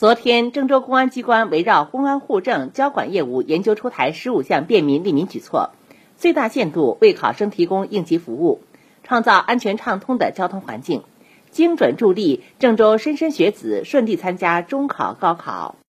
昨天，郑州公安机关围绕公安户政交管业务研究出台十五项便民利民举措，最大限度为考生提供应急服务，创造安全畅通的交通环境，精准助力郑州莘莘学子顺利参加中考、高考。